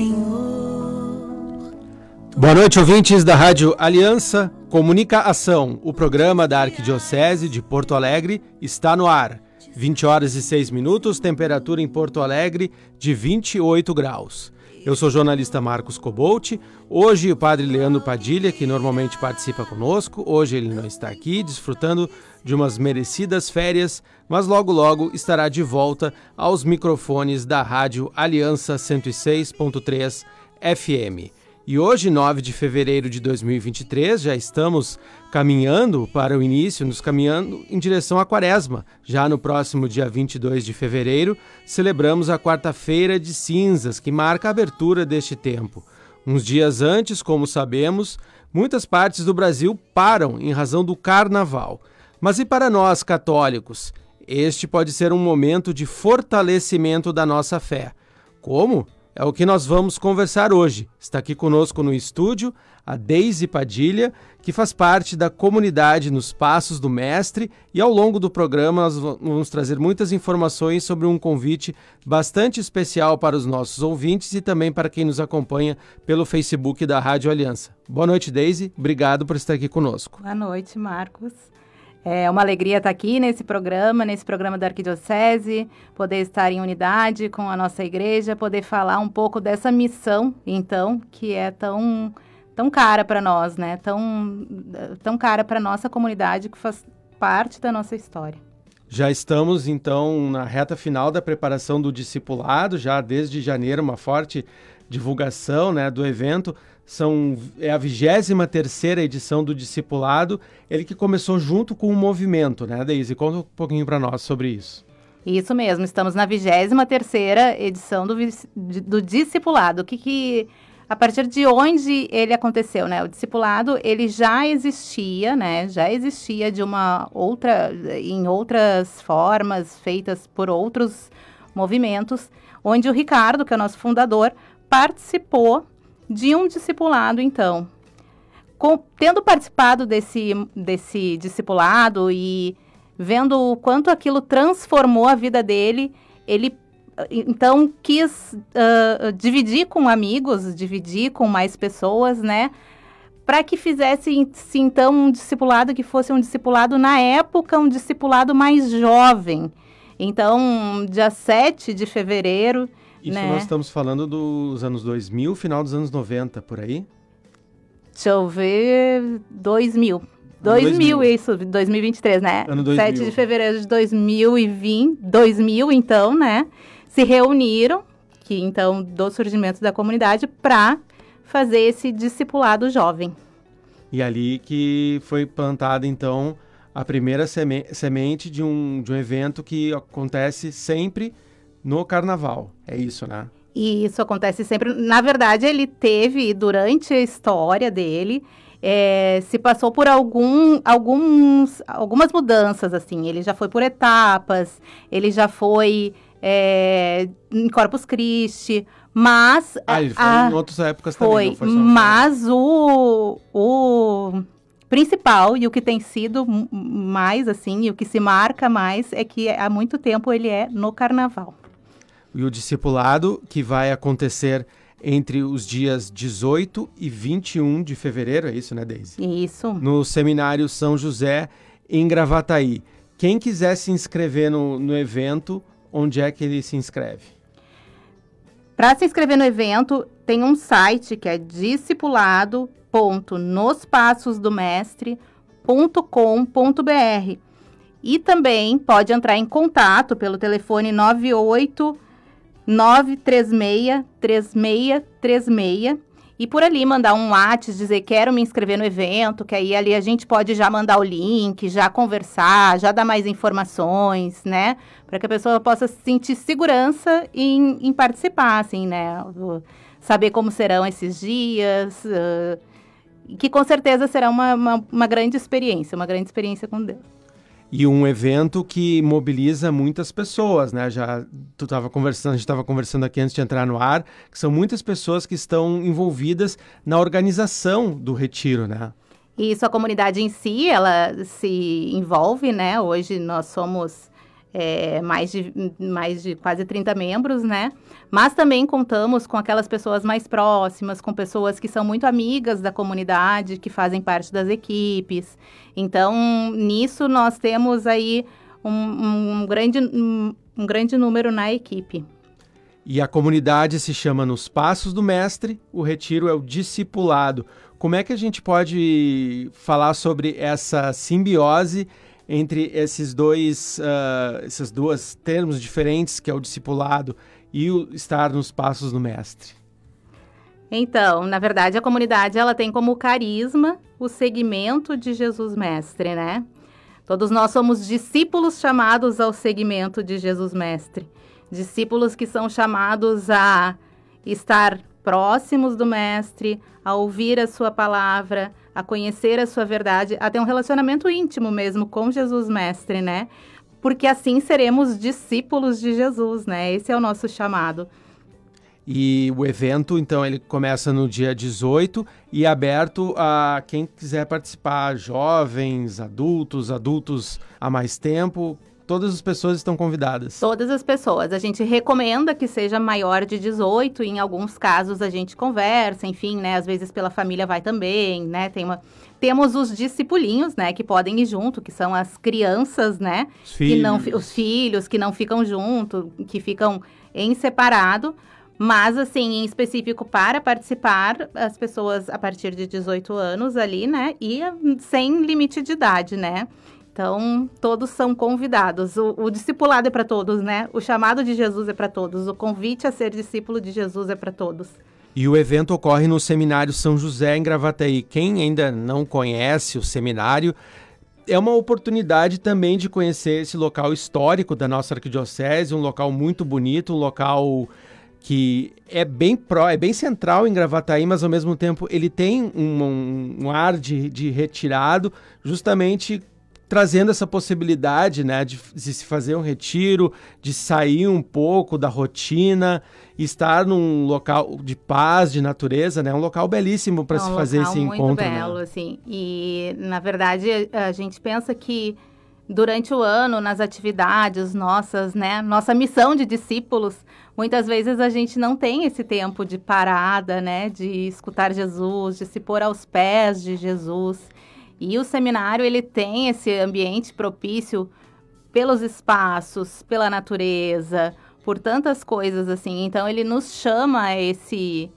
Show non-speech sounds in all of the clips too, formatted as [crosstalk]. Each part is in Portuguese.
Senhor. Boa noite, ouvintes da Rádio Aliança. Comunica Ação, o programa da Arquidiocese de Porto Alegre, está no ar. 20 horas e 6 minutos, temperatura em Porto Alegre de 28 graus. Eu sou o jornalista Marcos Cobolt. Hoje o padre Leandro Padilha, que normalmente participa conosco, hoje ele não está aqui, desfrutando de umas merecidas férias, mas logo logo estará de volta aos microfones da Rádio Aliança 106.3 FM. E hoje, 9 de fevereiro de 2023, já estamos caminhando para o início, nos caminhando em direção à quaresma. Já no próximo dia 22 de fevereiro, celebramos a quarta-feira de cinzas, que marca a abertura deste tempo. Uns dias antes, como sabemos, muitas partes do Brasil param em razão do carnaval. Mas e para nós católicos? Este pode ser um momento de fortalecimento da nossa fé. Como? É o que nós vamos conversar hoje. Está aqui conosco no estúdio a Deise Padilha, que faz parte da comunidade nos Passos do Mestre, e ao longo do programa nós vamos trazer muitas informações sobre um convite bastante especial para os nossos ouvintes e também para quem nos acompanha pelo Facebook da Rádio Aliança. Boa noite, Deise. Obrigado por estar aqui conosco. Boa noite, Marcos. É uma alegria estar aqui nesse programa, nesse programa da Arquidiocese, poder estar em unidade com a nossa igreja, poder falar um pouco dessa missão, então, que é tão, tão cara para nós, né? Tão, tão cara para nossa comunidade, que faz parte da nossa história. Já estamos, então, na reta final da preparação do discipulado, já desde janeiro, uma forte divulgação né, do evento. São, é a 23 terceira edição do Discipulado, ele que começou junto com o movimento, né, Deise? Conta um pouquinho para nós sobre isso. Isso mesmo, estamos na 23 terceira edição do, do Discipulado. O que, que a partir de onde ele aconteceu, né? O discipulado, ele já existia, né? Já existia de uma outra, em outras formas, feitas por outros movimentos, onde o Ricardo, que é o nosso fundador, participou de um discipulado, então. Com, tendo participado desse, desse discipulado e vendo o quanto aquilo transformou a vida dele, ele então quis uh, dividir com amigos, dividir com mais pessoas, né? Para que fizesse então um discipulado que fosse um discipulado na época, um discipulado mais jovem. Então, dia 7 de fevereiro isso né? nós estamos falando dos anos 2000, final dos anos 90, por aí? Deixa eu ver, 2000. 2000, 2000, isso, 2023, né? Ano 2000. 7 de fevereiro de 2020, 2000, então, né? Se reuniram, que então, do surgimento da comunidade, para fazer esse discipulado jovem. E ali que foi plantada, então, a primeira seme semente de um, de um evento que acontece sempre no carnaval. É isso, né? E isso acontece sempre. Na verdade, ele teve, durante a história dele, é, se passou por algum, alguns, algumas mudanças, assim. Ele já foi por etapas, ele já foi é, em Corpus Christi, mas... Ah, ele foi a, em outras épocas foi, também, foi Mas o, o principal e o que tem sido mais, assim, e o que se marca mais é que há muito tempo ele é no carnaval e o discipulado, que vai acontecer entre os dias 18 e 21 de fevereiro, é isso, né, Deise? Isso. No Seminário São José, em Gravataí. Quem quiser se inscrever no, no evento, onde é que ele se inscreve? Para se inscrever no evento, tem um site que é discipulado.nospassosdomestre.com.br e também pode entrar em contato pelo telefone 98 936-3636 e por ali mandar um WhatsApp, dizer quero me inscrever no evento, que aí ali a gente pode já mandar o link, já conversar, já dar mais informações, né? Para que a pessoa possa sentir segurança em, em participar, assim, né? Saber como serão esses dias, uh, que com certeza será uma, uma, uma grande experiência, uma grande experiência com Deus e um evento que mobiliza muitas pessoas, né? Já tu estava conversando, a gente estava conversando aqui antes de entrar no ar, que são muitas pessoas que estão envolvidas na organização do retiro, né? Isso, a comunidade em si, ela se envolve, né? Hoje nós somos é, mais, de, mais de quase 30 membros, né? Mas também contamos com aquelas pessoas mais próximas, com pessoas que são muito amigas da comunidade, que fazem parte das equipes. Então, nisso nós temos aí um, um grande, um, um grande número na equipe. E a comunidade se chama Nos Passos do Mestre, o retiro é o discipulado. Como é que a gente pode falar sobre essa simbiose entre esses dois, uh, esses dois termos diferentes, que é o discipulado e o estar nos passos do mestre? Então, na verdade, a comunidade ela tem como carisma o segmento de Jesus Mestre, né? Todos nós somos discípulos chamados ao segmento de Jesus Mestre. Discípulos que são chamados a estar próximos do Mestre, a ouvir a sua palavra, a conhecer a sua verdade, a ter um relacionamento íntimo mesmo com Jesus Mestre, né? Porque assim seremos discípulos de Jesus, né? Esse é o nosso chamado. E o evento, então, ele começa no dia 18 e é aberto a quem quiser participar, jovens, adultos, adultos há mais tempo. Todas as pessoas estão convidadas. Todas as pessoas. A gente recomenda que seja maior de 18, em alguns casos a gente conversa, enfim, né? Às vezes pela família vai também, né? Tem uma... Temos os discipulinhos, né, que podem ir junto, que são as crianças, né? Os filhos. Que não, os filhos que não ficam junto, que ficam em separado. Mas, assim, em específico para participar, as pessoas a partir de 18 anos ali, né? E sem limite de idade, né? Então, todos são convidados. O, o discipulado é para todos, né? O chamado de Jesus é para todos. O convite a ser discípulo de Jesus é para todos. E o evento ocorre no Seminário São José, em Gravataí. Quem ainda não conhece o seminário, é uma oportunidade também de conhecer esse local histórico da nossa arquidiocese, um local muito bonito, um local que é bem pró, é bem central em Gravataí, mas ao mesmo tempo ele tem um, um, um ar de, de retirado, justamente trazendo essa possibilidade, né, de, de, se fazer um retiro, de sair um pouco da rotina, estar num local de paz, de natureza, né, um local belíssimo para é um se fazer esse muito encontro. Muito belo, né? assim. E na verdade a gente pensa que durante o ano nas atividades nossas, né, nossa missão de discípulos, muitas vezes a gente não tem esse tempo de parada, né, de escutar Jesus, de se pôr aos pés de Jesus. E o seminário ele tem esse ambiente propício pelos espaços, pela natureza, por tantas coisas assim. Então ele nos chama a esse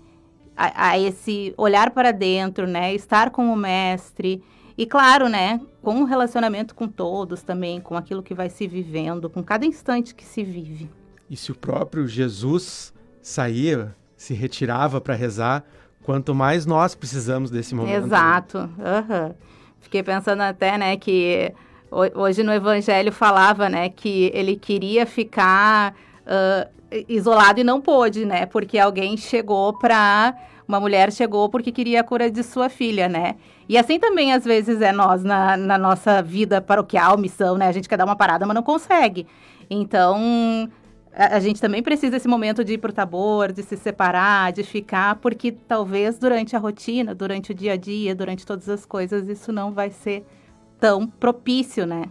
a, a esse olhar para dentro, né? Estar com o mestre e claro, né, com o relacionamento com todos também, com aquilo que vai se vivendo, com cada instante que se vive. E se o próprio Jesus saía, se retirava para rezar, quanto mais nós precisamos desse momento. Né? Exato. Uhum. Fiquei pensando até, né, que hoje no Evangelho falava, né, que ele queria ficar uh, isolado e não pôde, né, porque alguém chegou para uma mulher chegou porque queria a cura de sua filha, né? E assim também às vezes é nós na, na nossa vida paroquial, missão, né? A gente quer dar uma parada, mas não consegue. Então, a, a, gente também precisa desse momento de ir pro tabor, de se separar, de ficar, porque talvez durante a rotina, durante o dia a dia, durante todas as coisas, isso não vai ser tão propício, né?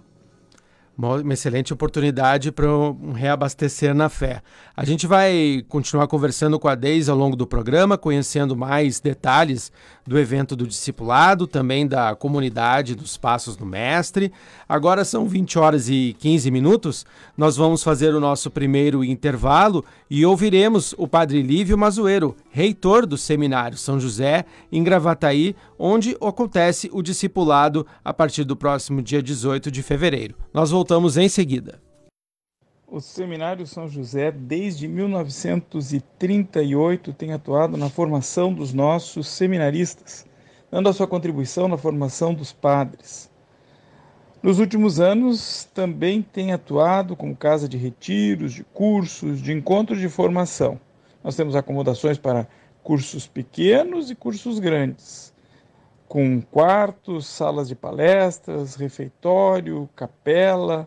Uma, excelente oportunidade para um reabastecer na fé. A gente vai continuar conversando com a Deise ao longo do programa, conhecendo mais detalhes do evento do discipulado, também da comunidade dos Passos do Mestre. Agora são 20 horas e 15 minutos. Nós vamos fazer o nosso primeiro intervalo e ouviremos o Padre Lívio Mazueiro, reitor do Seminário São José, em Gravataí, onde acontece o discipulado a partir do próximo dia 18 de fevereiro. Nós voltamos em seguida. O Seminário São José, desde 1938, tem atuado na formação dos nossos seminaristas, dando a sua contribuição na formação dos padres. Nos últimos anos, também tem atuado como casa de retiros, de cursos, de encontros de formação. Nós temos acomodações para cursos pequenos e cursos grandes, com quartos, salas de palestras, refeitório, capela,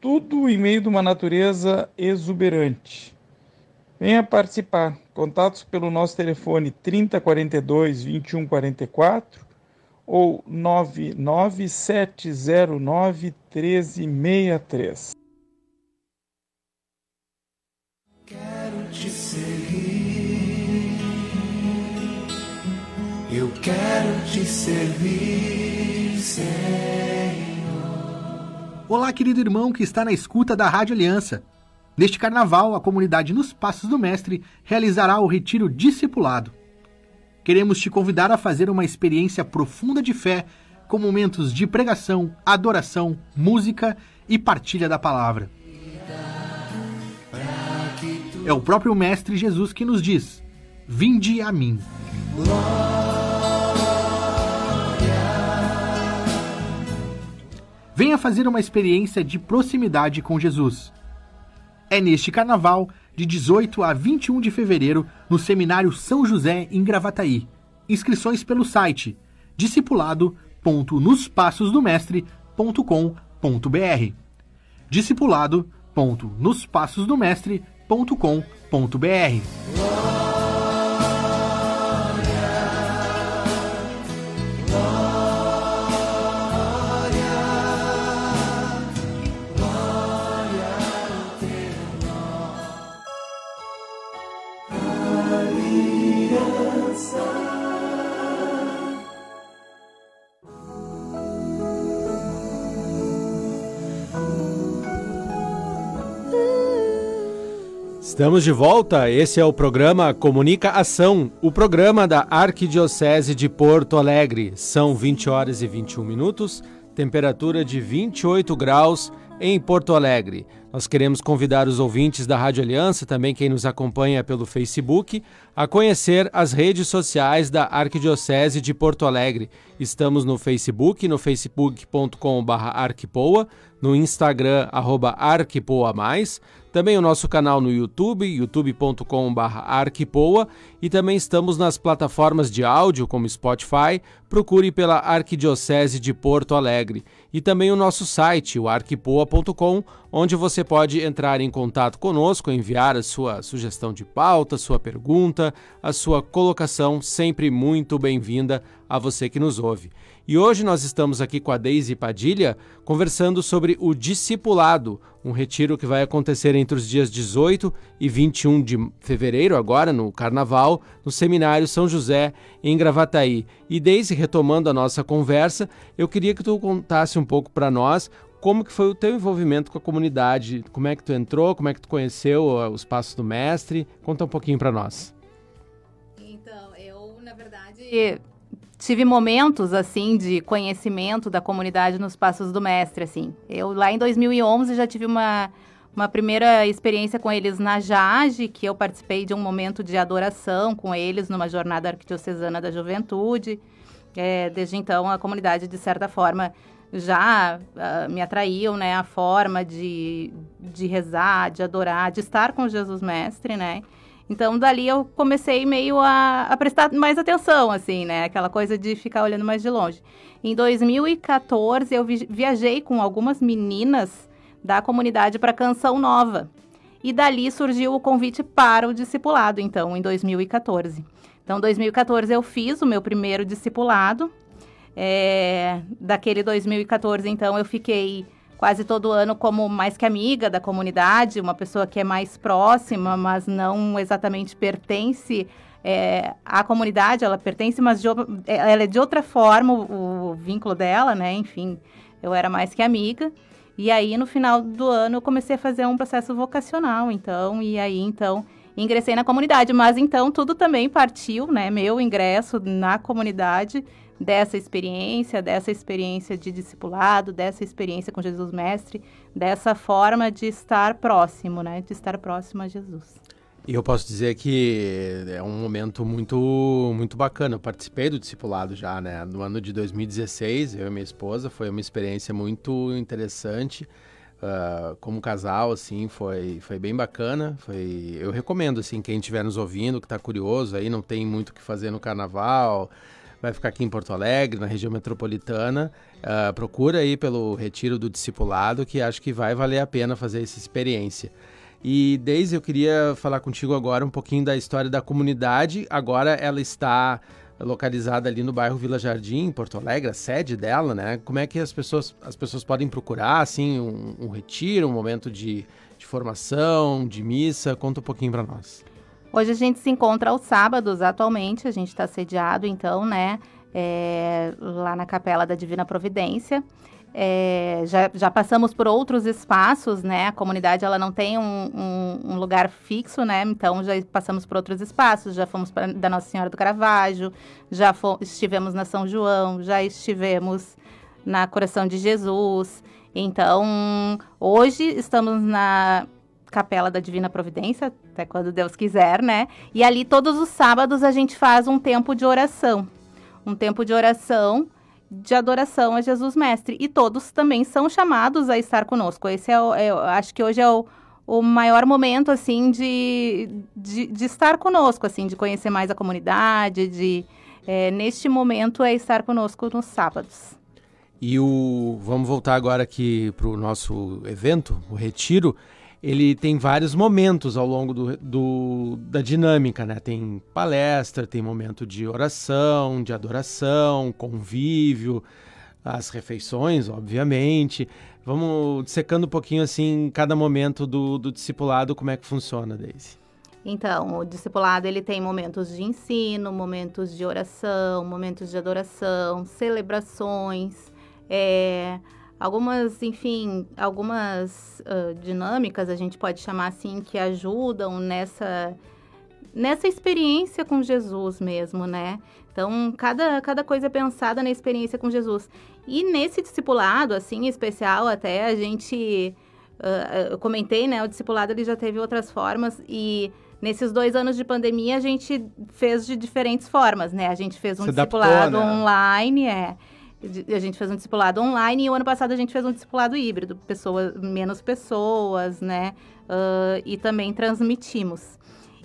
tudo em meio de uma natureza exuberante. Venha participar. Contatos pelo nosso telefone 3042 2144 ou 99709 1363. Quero Eu quero te servir, Senhor. Olá, querido irmão que está na escuta da Rádio Aliança. Neste carnaval, a comunidade Nos Passos do Mestre realizará o Retiro Discipulado. Queremos te convidar a fazer uma experiência profunda de fé, com momentos de pregação, adoração, música e partilha da palavra. É o próprio Mestre Jesus que nos diz: Vinde a mim. Venha fazer uma experiência de proximidade com Jesus. É neste carnaval, de 18 a 21 de fevereiro, no Seminário São José, em Gravataí. Inscrições pelo site discipulado.nospassosdomestre.com.br discipulado.nospassosdomestre.com.br Estamos de volta. Esse é o programa Comunica Ação, o programa da Arquidiocese de Porto Alegre. São 20 horas e 21 minutos, temperatura de 28 graus em Porto Alegre. Nós queremos convidar os ouvintes da Rádio Aliança, também quem nos acompanha pelo Facebook, a conhecer as redes sociais da Arquidiocese de Porto Alegre. Estamos no Facebook, no facebook.com/arquipoa, no Instagram @arquipoa também o nosso canal no YouTube, youtube.com/arquipoa, e também estamos nas plataformas de áudio como Spotify. Procure pela Arquidiocese de Porto Alegre e também o nosso site, o arquipoa.com, onde você pode entrar em contato conosco, enviar a sua sugestão de pauta, sua pergunta, a sua colocação, sempre muito bem-vinda a você que nos ouve. E hoje nós estamos aqui com a Deise Padilha conversando sobre o discipulado, um retiro que vai acontecer entre os dias 18 e 21 de fevereiro, agora no Carnaval, no Seminário São José, em Gravataí. E Deise, retomando a nossa conversa, eu queria que tu contasse um pouco para nós como que foi o teu envolvimento com a comunidade, como é que tu entrou, como é que tu conheceu os passos do mestre, conta um pouquinho para nós. Então, eu, na verdade, tive momentos assim de conhecimento da comunidade nos passos do mestre assim. Eu lá em 2011 já tive uma uma primeira experiência com eles na Jage, que eu participei de um momento de adoração com eles numa jornada arquidiocesana da juventude. É, desde então, a comunidade, de certa forma, já uh, me atraiu, né? A forma de, de rezar, de adorar, de estar com Jesus Mestre, né? Então, dali eu comecei meio a, a, prestar mais atenção, assim, né? Aquela coisa de ficar olhando mais de longe. Em 2014, eu vi, viajei com algumas meninas da comunidade para Canção Nova. E dali surgiu o convite para o discipulado, então, em 2014. Então, em 2014 eu fiz o meu primeiro discipulado. É, daquele 2014, então, eu fiquei quase todo ano como mais que amiga da comunidade, uma pessoa que é mais próxima, mas não exatamente pertence é, à comunidade, ela pertence, mas de, ela é de outra forma o, o, vínculo dela, né? Enfim, eu era mais que amiga. E aí, no final do ano, eu comecei a fazer um processo vocacional, então, e aí, então, ingressei na comunidade. Mas, então, tudo também partiu, né? Meu ingresso na comunidade dessa experiência, dessa experiência de discipulado, dessa experiência com Jesus Mestre, dessa forma de estar próximo, né? De estar próximo a Jesus. E eu posso dizer que é um momento muito muito bacana. Eu participei do discipulado já, né? No ano de 2016, eu e minha esposa, foi uma experiência muito interessante. Uh, como casal, assim, foi, foi bem bacana. Foi, eu recomendo, assim, quem estiver nos ouvindo, que está curioso aí, não tem muito o que fazer no carnaval, vai ficar aqui em Porto Alegre, na região metropolitana. Uh, procura aí pelo Retiro do Discipulado, que acho que vai valer a pena fazer essa experiência. E Deise, eu queria falar contigo agora um pouquinho da história da comunidade. Agora ela está localizada ali no bairro Vila Jardim, em Porto Alegre, a sede dela, né? Como é que as pessoas, as pessoas podem procurar, assim, um, um retiro, um momento de, de formação, de missa? Conta um pouquinho para nós. Hoje a gente se encontra aos sábados, atualmente, a gente está sediado, então, né, é, lá na Capela da Divina Providência. É, já, já, passamos por outros espaços, né? A comunidade ela não tem um, um, um, lugar fixo, né? Então já passamos por outros espaços, já fomos pra, da Nossa Senhora do Caravaggio, já estivemos na São João, já estivemos na Coração de Jesus. Então hoje estamos na Capela da Divina Providência, até quando Deus quiser, né? E ali todos os sábados a gente faz um tempo de oração, um tempo de oração de adoração a Jesus Mestre. E todos também são chamados a estar conosco. Esse é, o, é acho que hoje é o, o maior momento, assim, de, de, de, estar conosco, assim, de conhecer mais a comunidade, de... É, neste momento é estar conosco nos sábados. E o... Vamos voltar agora aqui para o nosso evento, o Retiro ele tem vários momentos ao longo do, do, da dinâmica, né? Tem palestra, tem momento de oração, de adoração, convívio, as refeições, obviamente. Vamos secando um pouquinho assim cada momento do, do discipulado, como é que funciona, Daisy? Então, o discipulado ele tem momentos de ensino, momentos de oração, momentos de adoração, celebrações, é, algumas, enfim, algumas uh, dinâmicas a gente pode chamar assim que ajudam nessa nessa experiência com Jesus mesmo, né? Então, cada, cada coisa é pensada na experiência com Jesus. E nesse discipulado, assim, especial até, a gente... Uh, eu comentei, né? O discipulado, ele já teve outras formas e... Nesses dois anos de pandemia, a gente fez de diferentes formas, né? A gente fez um Se discipulado adaptou, né? online, é a gente fez um discipulado online e o ano passado a gente fez um discipulado híbrido, pessoas, menos pessoas, né? Uh, e também transmitimos.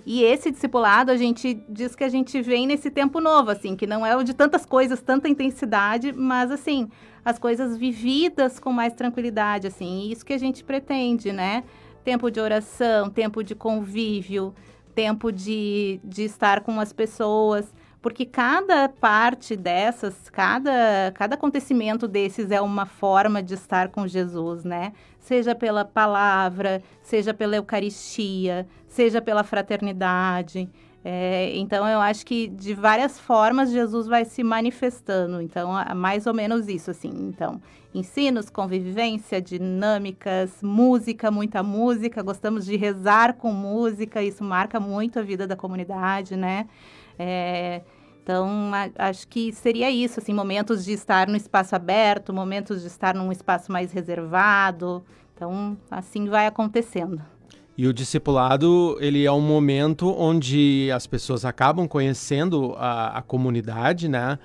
E esse discipulado, a gente diz que a gente vem nesse tempo novo, assim, que não é o de tantas coisas, tanta intensidade, mas, assim, as coisas vividas com mais tranquilidade, assim, isso que a gente pretende, né? Tempo de oração, tempo de convívio, tempo de, de estar com as pessoas porque cada parte dessas, cada, cada acontecimento desses é uma forma de estar com Jesus, né? Seja pela palavra, seja pela Eucaristia, seja pela fraternidade. É, então, eu acho que de várias formas Jesus vai se manifestando. Então, é mais ou menos isso, assim. Então, ensinos, convivência, dinâmicas, música, muita música. Gostamos de rezar com música, isso marca muito a vida da comunidade, né? É, então, a, acho que seria isso, assim, momentos de estar no espaço aberto, momentos de estar num espaço mais reservado. Então, assim vai acontecendo. E o discipulado, ele é um momento onde as pessoas acabam conhecendo a, a comunidade, né?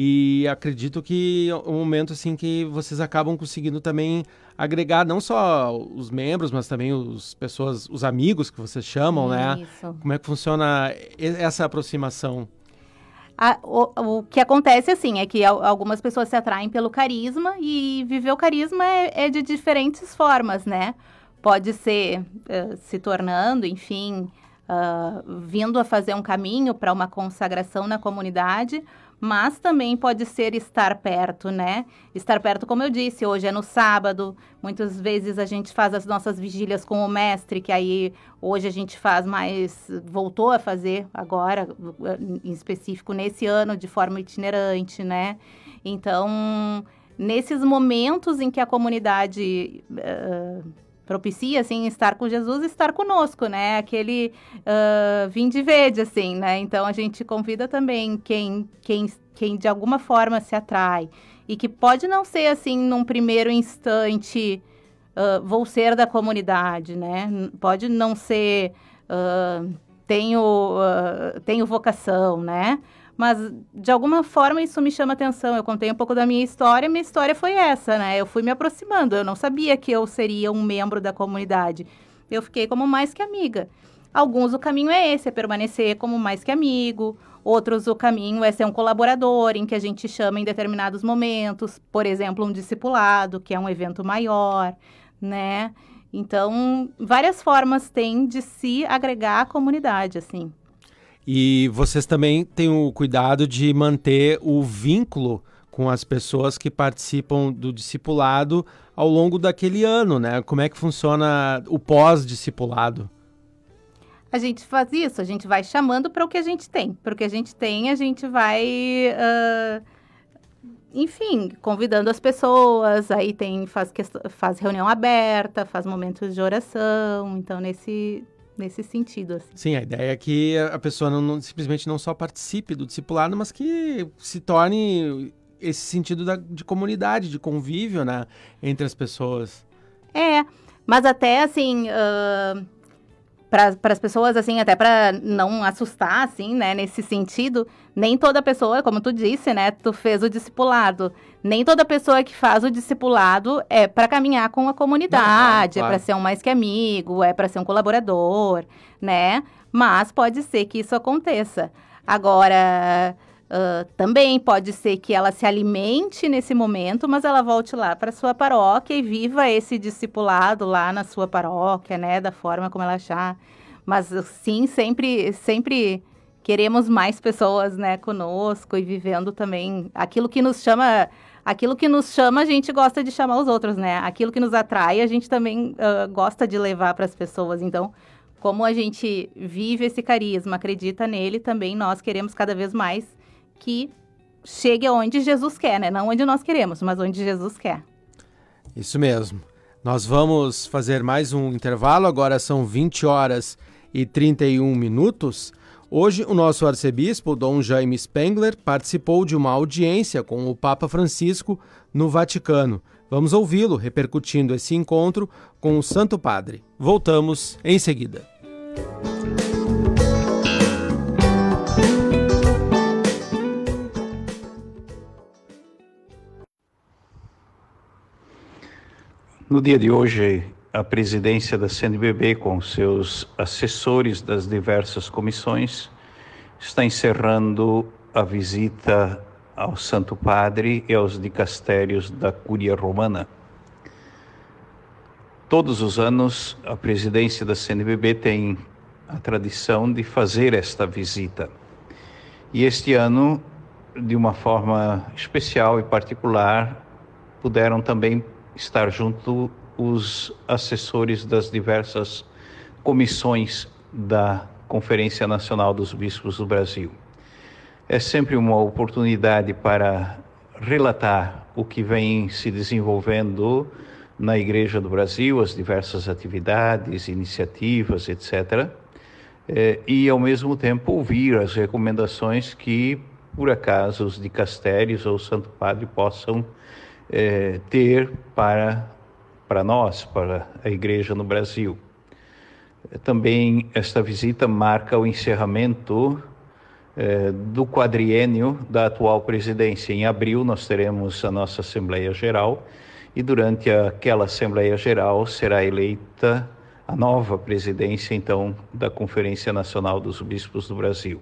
E acredito que é um momento assim que vocês acabam conseguindo também agregar não só os membros, mas também os pessoas, os amigos que vocês chamam, né? Isso. né? Como é que funciona essa aproximação? A, o, o que acontece, assim, é que algumas pessoas se atraem pelo carisma e viver o carisma é, é de diferentes formas, né? Pode ser uh, se tornando, enfim, uh, vindo a fazer um caminho para uma consagração na comunidade, mas também pode ser estar perto, né? Estar perto, como eu disse, hoje é no sábado, muitas vezes a gente faz as nossas vigílias com o mestre, que aí hoje a gente faz mais, voltou a fazer agora, em específico nesse ano, de forma itinerante, né? Então, nesses momentos em que a comunidade. Uh, propicia, assim, estar com Jesus estar conosco, né? Aquele uh, vim de verde, assim, né? Então, a gente convida também quem, quem, quem de alguma forma se atrai e que pode não ser, assim, num primeiro instante, uh, vou ser da comunidade, né? Pode não ser, uh, tenho, tenho vocação, né? Mas, de alguma forma, isso me chama atenção. Eu contei um pouco da minha história, minha história foi essa, né? Eu fui me aproximando, eu não sabia que eu seria um membro da comunidade. Eu fiquei como mais que amiga. Alguns o caminho é esse, é permanecer como mais que amigo. Outros o caminho é ser um colaborador, em que a gente chama em determinados momentos, por exemplo, um discipulado, que é um evento maior, né? Então, várias formas tem de se agregar à comunidade, assim. E vocês também têm o cuidado de manter o vínculo com as pessoas que participam do discipulado ao longo daquele ano, né? Como é que funciona o pós-discipulado? A gente faz isso, a gente vai chamando para o que a gente tem. Para o que a gente tem, a gente vai, uh, enfim, convidando as pessoas. Aí tem faz, faz reunião aberta, faz momentos de oração. Então, nesse, nesse sentido. Assim. Sim, a ideia é que a pessoa não, não, simplesmente não só participe do discipulado, mas que se torne esse sentido da, de comunidade, de convívio né, entre as pessoas. É, mas até assim. Uh para as pessoas, assim, até para não assustar, assim, né, nesse sentido, nem toda pessoa, como tu disse, né, tu fez o discipulado, nem toda pessoa que faz o discipulado é para caminhar com a comunidade, não, é para ser um mais que amigo, é para ser um colaborador, né, mas pode ser que isso aconteça. Agora, Uh, também pode ser que ela se alimente nesse momento, mas ela volte lá para sua paróquia e viva esse discipulado lá na sua paróquia, né, da forma como ela achar. Mas sim, sempre, sempre queremos mais pessoas, né, conosco e vivendo também aquilo que nos chama, aquilo que nos chama, a gente gosta de chamar os outros, né? Aquilo que nos atrai, a gente também uh, gosta de levar para as pessoas. Então, como a gente vive esse carisma, acredita nele, também nós queremos cada vez mais que chegue aonde Jesus quer, né? Não onde nós queremos, mas onde Jesus quer. Isso mesmo. Nós vamos fazer mais um intervalo, agora são 20 horas e 31 minutos. Hoje, o nosso arcebispo, Dom Jaime Spengler, participou de uma audiência com o Papa Francisco no Vaticano. Vamos ouvi-lo repercutindo esse encontro com o Santo Padre. Voltamos em seguida. No dia de hoje, a presidência da CNBB, com seus assessores das diversas comissões, está encerrando a visita ao Santo Padre e aos dicastérios da Cúria Romana. Todos os anos, a presidência da CNBB tem a tradição de fazer esta visita. E este ano, de uma forma especial e particular, puderam também estar junto os assessores das diversas comissões da Conferência Nacional dos Bispos do Brasil. É sempre uma oportunidade para relatar o que vem se desenvolvendo na Igreja do Brasil, as diversas atividades, iniciativas, etc. É, e, ao mesmo tempo, ouvir as recomendações que, por acaso, os dicastérios ou o Santo Padre possam é, ter para, para nós, para a igreja no Brasil. Também esta visita marca o encerramento é, do quadriênio da atual presidência. Em abril nós teremos a nossa Assembleia Geral e durante aquela Assembleia Geral será eleita a nova presidência, então, da Conferência Nacional dos Bispos do Brasil.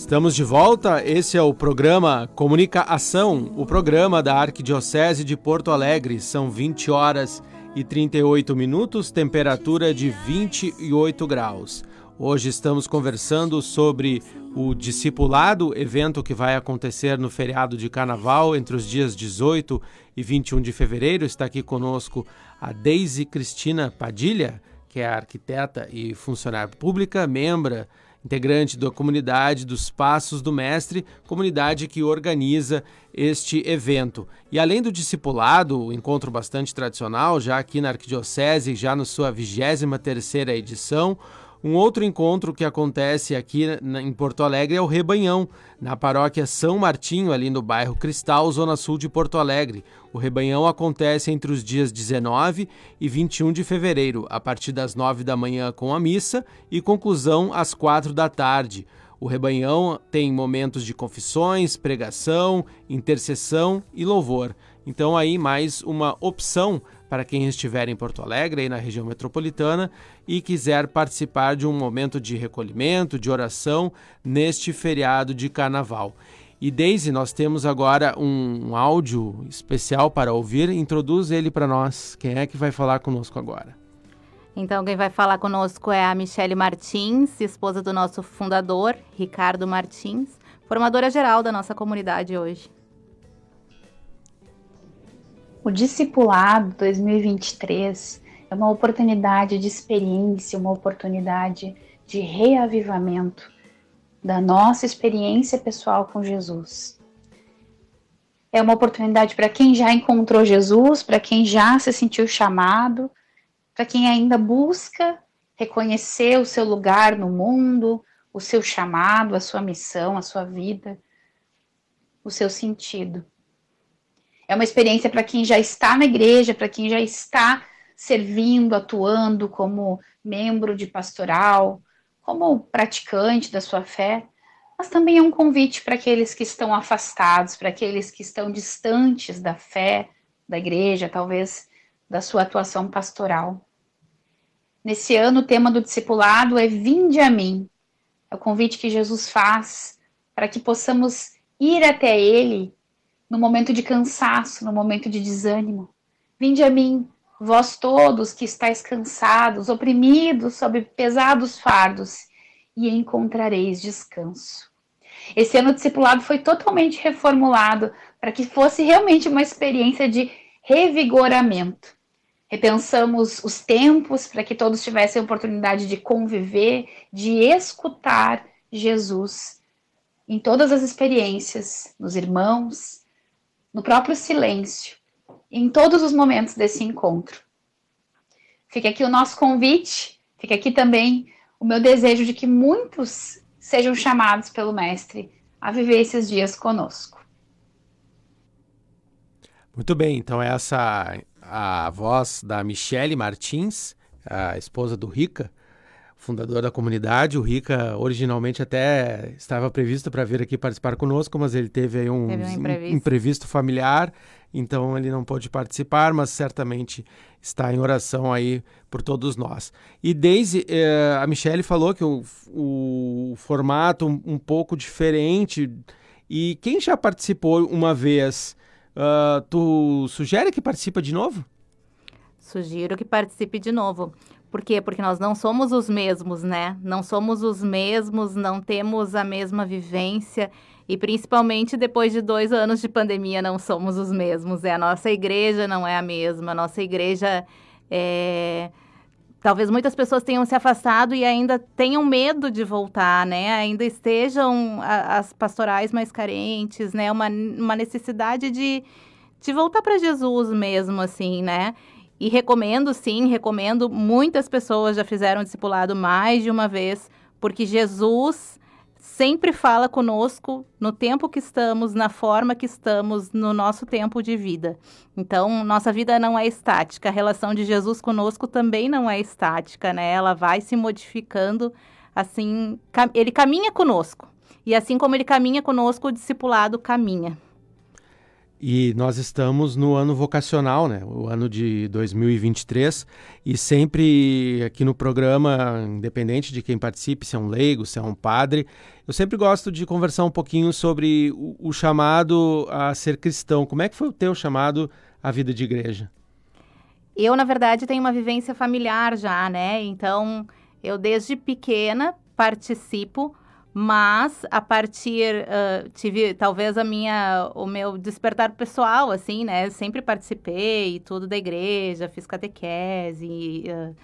Estamos de volta. Esse é o programa Comunica Ação, o programa da Arquidiocese de Porto Alegre. São 20 horas e 38 minutos, temperatura de 28 graus. Hoje estamos conversando sobre o Discipulado, evento que vai acontecer no feriado de Carnaval entre os dias 18 e 21 de fevereiro. Está aqui conosco a Deise Cristina Padilha, que é arquiteta e funcionária pública, membra integrante da comunidade dos Passos do Mestre, comunidade que organiza este evento. E além do discipulado, um encontro bastante tradicional, já aqui na Arquidiocese, já na sua 23ª edição, um outro encontro que acontece aqui em Porto Alegre é o Rebanhão, na paróquia São Martinho, ali no bairro Cristal, zona sul de Porto Alegre. O Rebanhão acontece entre os dias 19 e 21 de fevereiro, a partir das 9 da manhã com a missa e conclusão às 4 da tarde. O Rebanhão tem momentos de confissões, pregação, intercessão e louvor. Então aí mais uma opção para quem estiver em Porto Alegre, aí na região metropolitana, e quiser participar de um momento de recolhimento, de oração, neste feriado de carnaval. E Daisy, nós temos agora um, áudio especial para ouvir. Introduz ele para nós. Quem é que vai falar conosco agora? Então, quem vai falar conosco é a Michele Martins, esposa do nosso fundador, Ricardo Martins, formadora geral da nossa comunidade hoje. O Discipulado 2023 é uma oportunidade de experiência, uma oportunidade de reavivamento da nossa experiência pessoal com Jesus. É uma oportunidade para quem já encontrou Jesus, para quem já se sentiu chamado, para quem ainda busca reconhecer o seu lugar no mundo, o seu chamado, a sua missão, a sua vida, o seu sentido. É uma experiência para quem já está na igreja, para quem já está servindo, atuando como membro de pastoral, como praticante da sua fé, mas também é um convite para aqueles que estão afastados, para aqueles que estão distantes da fé, da igreja, talvez da sua atuação pastoral. Nesse ano, o tema do discipulado é Vinde a mim. É o convite que Jesus faz para que possamos ir até Ele no momento de cansaço, no momento de desânimo. Vinde a mim, vós todos que estáis cansados, oprimidos sob pesados fardos, e encontrareis descanso. Esse ano discipulado foi totalmente reformulado para que fosse realmente uma experiência de revigoramento. Repensamos os tempos para que todos tivessem a oportunidade de conviver, de escutar Jesus em todas as experiências, nos irmãos, no próprio silêncio, em todos os momentos desse encontro. Fica aqui o nosso convite, fica aqui também o meu desejo de que muitos sejam chamados pelo Mestre a viver esses dias conosco. Muito bem, então essa a voz da Michele Martins, a esposa do Rica, fundador da comunidade. O Rica originalmente até estava previsto para vir aqui participar conosco, mas ele teve aí um, teve um imprevisto. imprevisto familiar, então ele não pôde participar, mas certamente está em oração aí por todos nós. E Daisy, eh, a Michelle falou que o, o formato um, um, pouco diferente. E quem já participou uma vez, uh, tu sugere que participe de novo? Sugiro que participe de novo. Por quê? Porque nós não somos os mesmos, né? Não somos os mesmos, não temos a mesma vivência. E principalmente depois de dois anos de pandemia, não somos os mesmos. É, a nossa igreja não é a mesma. A nossa igreja é... Talvez muitas pessoas tenham se afastado e ainda tenham medo de voltar, né? Ainda estejam a, as pastorais mais carentes, né? Uma, uma necessidade de, de voltar para Jesus mesmo, assim, né? E recomendo, sim, recomendo. Muitas pessoas já fizeram discipulado mais de uma vez, porque Jesus sempre fala conosco no tempo que estamos, na forma que estamos, no nosso tempo de vida. Então, nossa vida não é estática. A relação de Jesus conosco também não é estática, né? Ela vai se modificando assim, ele caminha conosco. E assim como ele caminha conosco, o discipulado caminha. E nós estamos no ano vocacional, né? O ano de 2023. E sempre aqui no programa, independente de quem participe, se é um leigo, se é um padre, eu sempre gosto de conversar um pouquinho sobre o, o chamado a ser cristão. Como é que foi o teu chamado à vida de igreja? Eu, na verdade, tenho uma vivência familiar já, né? Então, eu desde pequena participo mas a partir uh, tive talvez a minha o meu despertar pessoal assim né sempre participei tudo da igreja fiz catequese uh,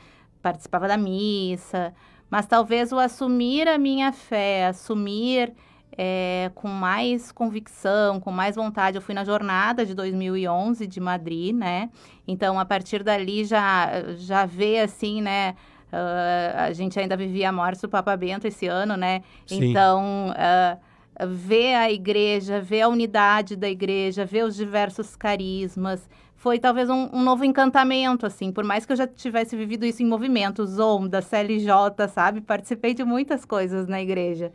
participava da missa mas talvez o assumir a minha fé assumir é, com mais convicção, com mais vontade. Eu fui na jornada de 2011 de Madrid, né? Então, a partir dali já, já vê assim, né? Uh, a gente ainda vivia a morte do Papa Bento esse ano, né? Sim. Então, uh, ver a igreja, ver a unidade da igreja, ver os diversos carismas, foi talvez um, um, novo encantamento, assim, por mais que eu já tivesse vivido isso em movimentos, onda, CLJ, sabe? Participei de muitas coisas na igreja.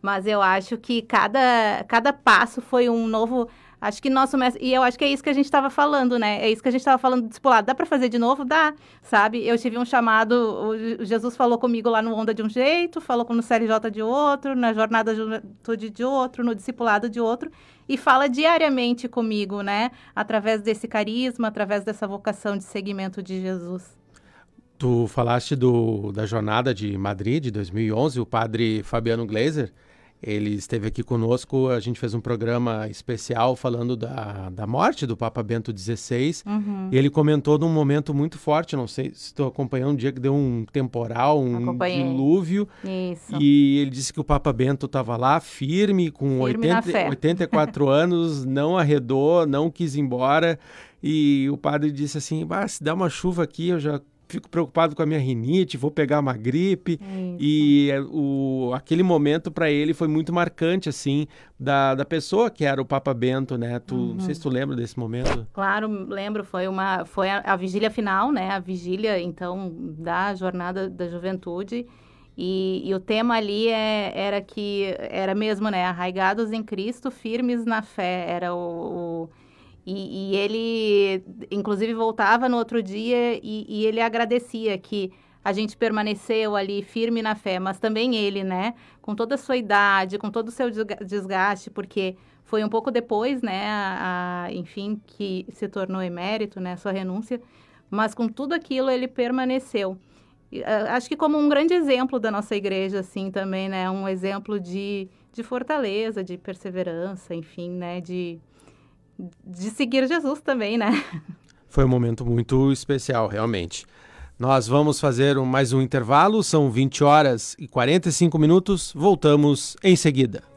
Mas eu acho que cada, cada passo foi um novo Acho que nosso mestre. E eu acho que é isso que a gente estava falando, né? É isso que a gente estava falando do discipulado. Dá para fazer de novo? Dá, sabe? Eu tive um chamado. O Jesus falou comigo lá no Onda de um jeito, falou no CLJ de outro, na Jornada de Juventude de outro, no discipulado de outro. E fala diariamente comigo, né? Através desse carisma, através dessa vocação de seguimento de Jesus. Tu falaste do, da jornada de Madrid de 2011, o padre Fabiano Glazer, ele esteve aqui conosco, a gente fez um programa especial falando da, da morte do Papa Bento XVI. Uhum. E ele comentou num momento muito forte, não sei se estou acompanhando um dia que deu um temporal, um Acompanhei. dilúvio. Isso. E ele disse que o Papa Bento estava lá, firme, com firme 80, 84 [laughs] anos, não arredou, não quis ir embora. E o padre disse assim: se dá uma chuva aqui, eu já fico preocupado com a minha rinite, vou pegar uma gripe. E é, o, aquele momento para ele foi muito marcante, assim, da, da pessoa que era o Papa Bento, né? Tu, uhum. Não sei se tu lembra desse momento. Claro, lembro. Foi, uma, foi a, a vigília final, né? A vigília, então, da Jornada da Juventude. E, e, o tema ali é, era que era mesmo, né? Arraigados em Cristo, firmes na fé. Era o, o e, e, ele, inclusive, voltava no outro dia e, e, ele agradecia que a gente permaneceu ali firme na fé, mas também ele, né, com toda a sua idade, com todo o seu desgaste, porque foi um pouco depois, né, a, a, enfim, que se tornou emérito, né, sua renúncia, mas com tudo aquilo ele permaneceu. Acho que como um grande exemplo da nossa igreja, assim, também, né, um exemplo de, de fortaleza, de perseverança, enfim, né, de de seguir Jesus também, né? Foi um momento muito especial, realmente. Nós vamos fazer mais um intervalo, são 20 horas e 45 minutos, voltamos em seguida.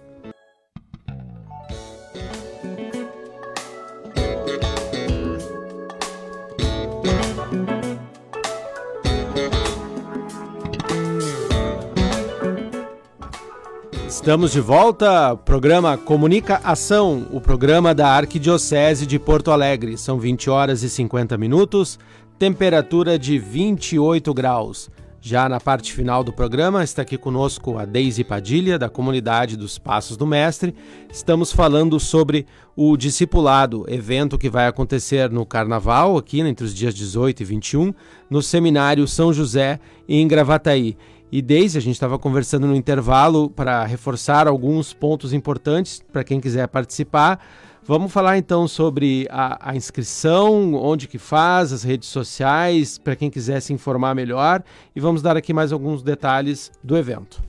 Estamos de volta, programa Comunica Ação, o programa da Arquidiocese de Porto Alegre. São 20 horas e 50 minutos, temperatura de 28 graus. Já na parte final do programa está aqui conosco a Deise Padilha, da comunidade dos Passos do Mestre. Estamos falando sobre o Discipulado, evento que vai acontecer no Carnaval, aqui entre os dias 18 e 21, no Seminário São José, em Gravataí. E desde a gente estava conversando no intervalo para reforçar alguns pontos importantes para quem quiser participar. Vamos falar então sobre a, a, inscrição, onde que faz, as redes sociais, para quem quiser se informar melhor. E vamos dar aqui mais alguns detalhes do evento.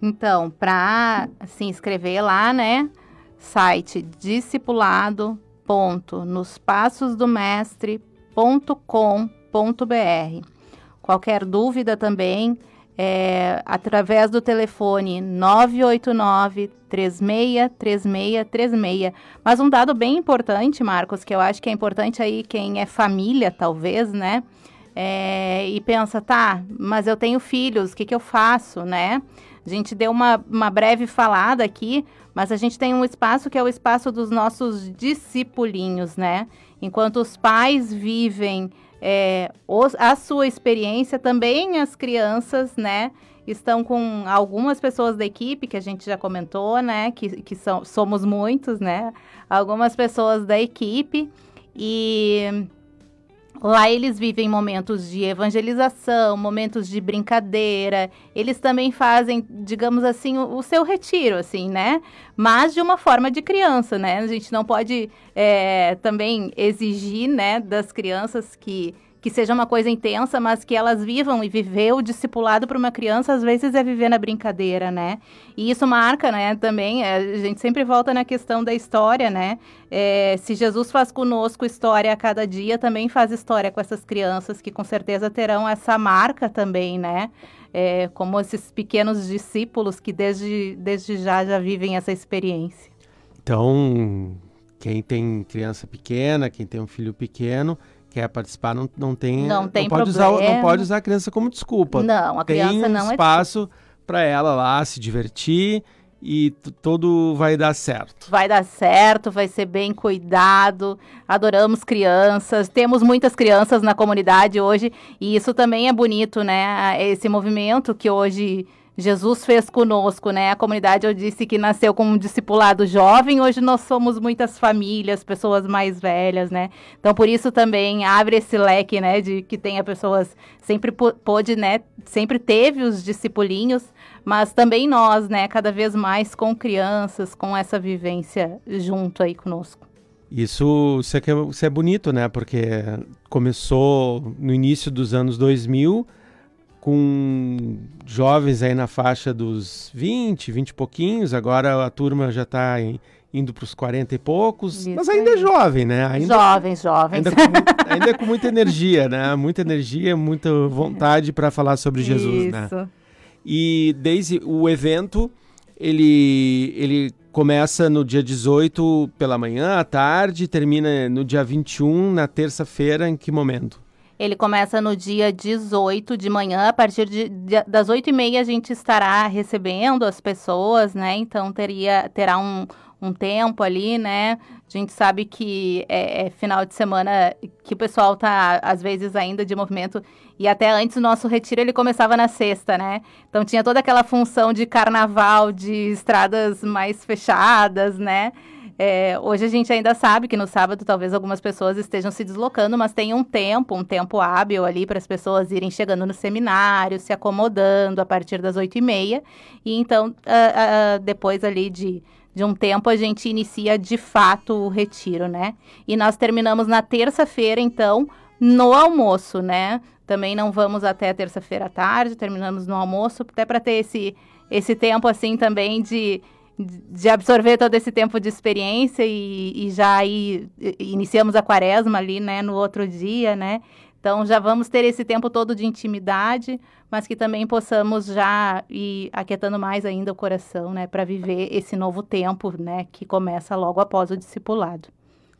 Então, para se inscrever lá, né? Site discipulado.nospassosdomestre.com.br. Qualquer dúvida também, é, através do telefone 989 363636. Mas um dado bem importante, Marcos, que eu acho que é importante aí quem é família, talvez, né? É, e pensa, tá, mas eu tenho filhos, o que, que eu faço, né? A gente deu uma, uma breve falada aqui, mas a gente tem um espaço que é o espaço dos nossos discipulinhos, né? Enquanto os pais vivem é, os, a sua experiência, também as crianças, né? Estão com algumas pessoas da equipe, que a gente já comentou, né? Que, que são, somos muitos, né? Algumas pessoas da equipe. E Lá eles vivem momentos de evangelização, momentos de brincadeira. Eles também fazem, digamos assim, o, o, seu retiro, assim, né? Mas de uma forma de criança, né? A gente não pode é, também exigir, né, das crianças que que seja uma coisa intensa, mas que elas vivam e viver o discipulado para uma criança, às vezes é viver na brincadeira, né? E isso marca, né, também, é, a gente sempre volta na questão da história, né? É, se Jesus faz conosco história a cada dia, também faz história com essas crianças, que com certeza terão essa marca também, né? É, como esses pequenos discípulos que desde, desde já já vivem essa experiência. Então, quem tem criança pequena, quem tem um filho pequeno, quer participar, não, não tem. Não tem não pode problema. Usar, não pode usar a criança como desculpa. Não, a criança tem um não é espaço é para ela lá se divertir e tudo vai dar certo. Vai dar certo, vai ser bem cuidado. Adoramos crianças, temos muitas crianças na comunidade hoje e isso também é bonito, né? Esse movimento que hoje Jesus fez conosco, né? A comunidade, eu disse que nasceu como um discipulado jovem, hoje nós somos muitas famílias, pessoas mais velhas, né? Então, por isso também abre esse leque, né? De que tenha pessoas, sempre pôde, né? Sempre teve os discipulinhos, mas também nós, né? Cada vez mais com crianças, com essa vivência junto aí conosco. Isso, isso, é, é, isso é bonito, né? Porque começou no início dos anos 2000 com jovens aí na faixa dos 20, 20 e pouquinhos. Agora a turma já está indo para os 40 e poucos, Isso mas ainda é jovem, né? Ainda, jovens, jovens. Ainda com, ainda com muita energia, né? Muita energia, muita vontade para falar sobre Jesus, né? Isso. né? E desde o evento, ele, ele começa no dia 18 pela manhã, à tarde, termina no dia 21, na terça-feira, em que momento? Ele começa no dia 18 de manhã, a partir de, de, das 8 e meia a gente estará recebendo as pessoas, né? Então teria, terá um, um tempo ali, né? A gente sabe que é, é, final de semana que o pessoal tá, às vezes, ainda de movimento. E até antes o nosso retiro ele começava na sexta, né? Então tinha toda aquela função de carnaval, de estradas mais fechadas, né? É, hoje a gente ainda sabe que no sábado talvez algumas pessoas estejam se deslocando, mas tem um tempo, um tempo hábil ali para as pessoas irem chegando no seminário, se acomodando a partir das oito e meia. E então, uh, uh, depois ali de, de um tempo, a gente inicia de fato o retiro, né? E nós terminamos na terça-feira, então, no almoço, né? Também não vamos até terça-feira à tarde, terminamos no almoço, até para ter esse, esse tempo assim também de de absorver todo esse tempo de experiência e, e já aí iniciamos a quaresma ali, né, no outro dia, né? Então já vamos ter esse tempo todo de intimidade, mas que também possamos já ir aquietando mais ainda o coração, né, para viver esse novo tempo, né, que começa logo após o discipulado.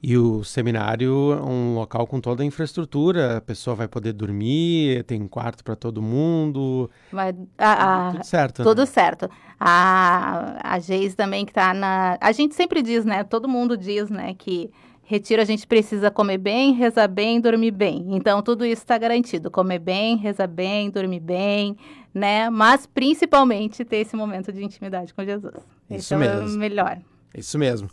E o seminário é um local com toda a infraestrutura, a pessoa vai poder dormir, tem quarto para todo mundo. Vai, a, a, tudo certo. Tudo né? certo. A, a Geis também que está na. A gente sempre diz, né? Todo mundo diz, né, que retiro a gente precisa comer bem, rezar bem, dormir bem. Então tudo isso está garantido. Comer bem, rezar bem, dormir bem, né? Mas principalmente ter esse momento de intimidade com Jesus. Isso então, mesmo. É melhor. Isso mesmo.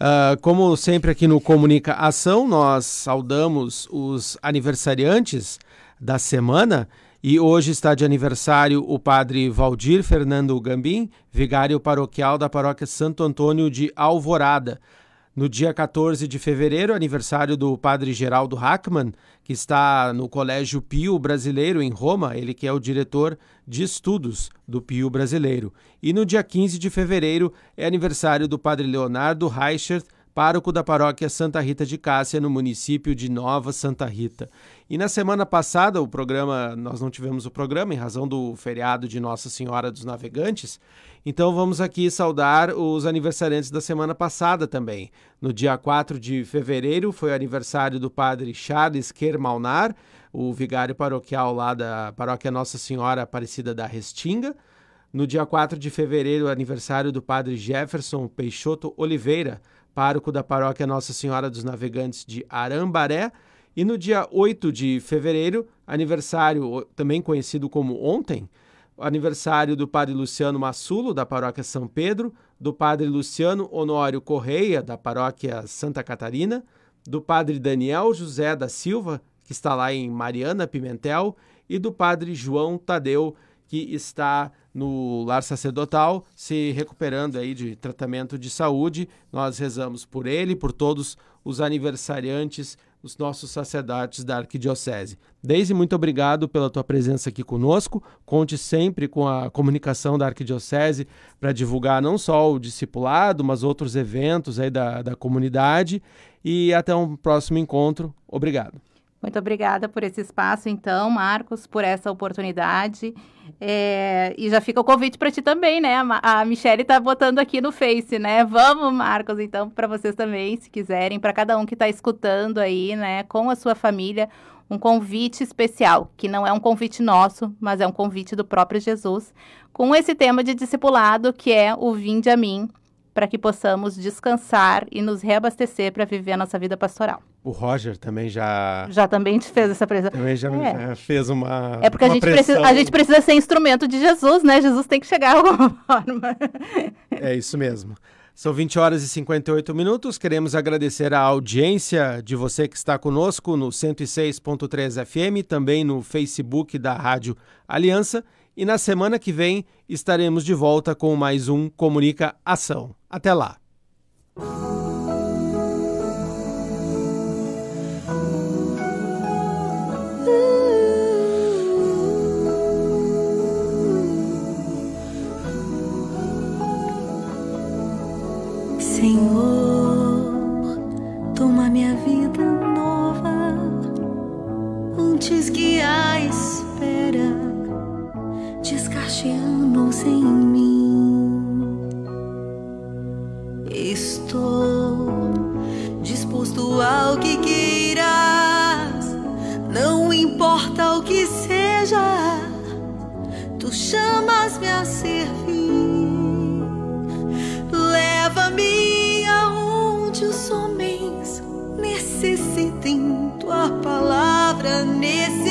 Uh, como sempre aqui no Comunica Ação, nós saudamos os aniversariantes da semana e hoje está de aniversário o padre Valdir Fernando Gambim, vigário paroquial da paróquia Santo Antônio de Alvorada. No dia 14 de fevereiro, aniversário do padre Geraldo Hackman, que está no Colégio Pio Brasileiro em Roma, ele que é o diretor de estudos do Pio Brasileiro. E no dia 15 de fevereiro é aniversário do padre Leonardo Reichert, pároco da paróquia Santa Rita de Cássia, no município de Nova Santa Rita. E na semana passada, o programa, nós não tivemos o programa em razão do feriado de Nossa Senhora dos Navegantes, então vamos aqui saudar os aniversariantes da semana passada também. No dia 4 de fevereiro foi o aniversário do padre Charles Kermalnar, o vigário paroquial lá da paróquia Nossa Senhora Aparecida da Restinga. No dia 4 de fevereiro, aniversário do padre Jefferson Peixoto Oliveira, pároco da paróquia Nossa Senhora dos Navegantes de Arambaré. E no dia 8 de fevereiro, aniversário também conhecido como ontem, aniversário do padre Luciano Massulo, da paróquia São Pedro, do padre Luciano Honório Correia, da paróquia Santa Catarina, do padre Daniel José da Silva, que está lá em Mariana Pimentel, e do padre João Tadeu, que está no lar sacerdotal, se recuperando aí de tratamento de saúde. Nós rezamos por ele, por todos os aniversariantes, os nossos sacerdotes da Arquidiocese. Deise, muito obrigado pela tua presença aqui conosco. Conte sempre com a comunicação da Arquidiocese para divulgar não só o discipulado, mas outros eventos aí da, da comunidade. E até um próximo encontro. Obrigado. Muito obrigada por esse espaço, então, Marcos, por essa oportunidade. É, e já fica o convite para ti também, né? A, Michelle está botando aqui no Face, né? Vamos, Marcos, então, para vocês também, se quiserem, para cada um que está escutando aí, né, com a sua família, um convite especial, que não é um convite nosso, mas é um convite do próprio Jesus, com esse tema de discipulado que é o Vinde a mim, para que possamos descansar e nos reabastecer para viver a nossa vida pastoral. O Roger também já. Já também te fez essa pressão. Também já, é. fez uma. É porque uma a, gente precisa, a gente precisa ser instrumento de Jesus, né? Jesus tem que chegar de alguma [laughs] forma. É isso mesmo. São 20 horas e 58 minutos. Queremos agradecer a audiência de você que está conosco no 106.3 FM, também no Facebook da Rádio Aliança e na semana que vem estaremos de volta com mais um Comunica Ação. Até lá! Senhor, toma minha vida nova antes que a guardianos em mim. Estou disposto ao que queiras, não importa o que seja, tu chamas-me a servir. Leva-me aonde os homens necessitem tua palavra nesse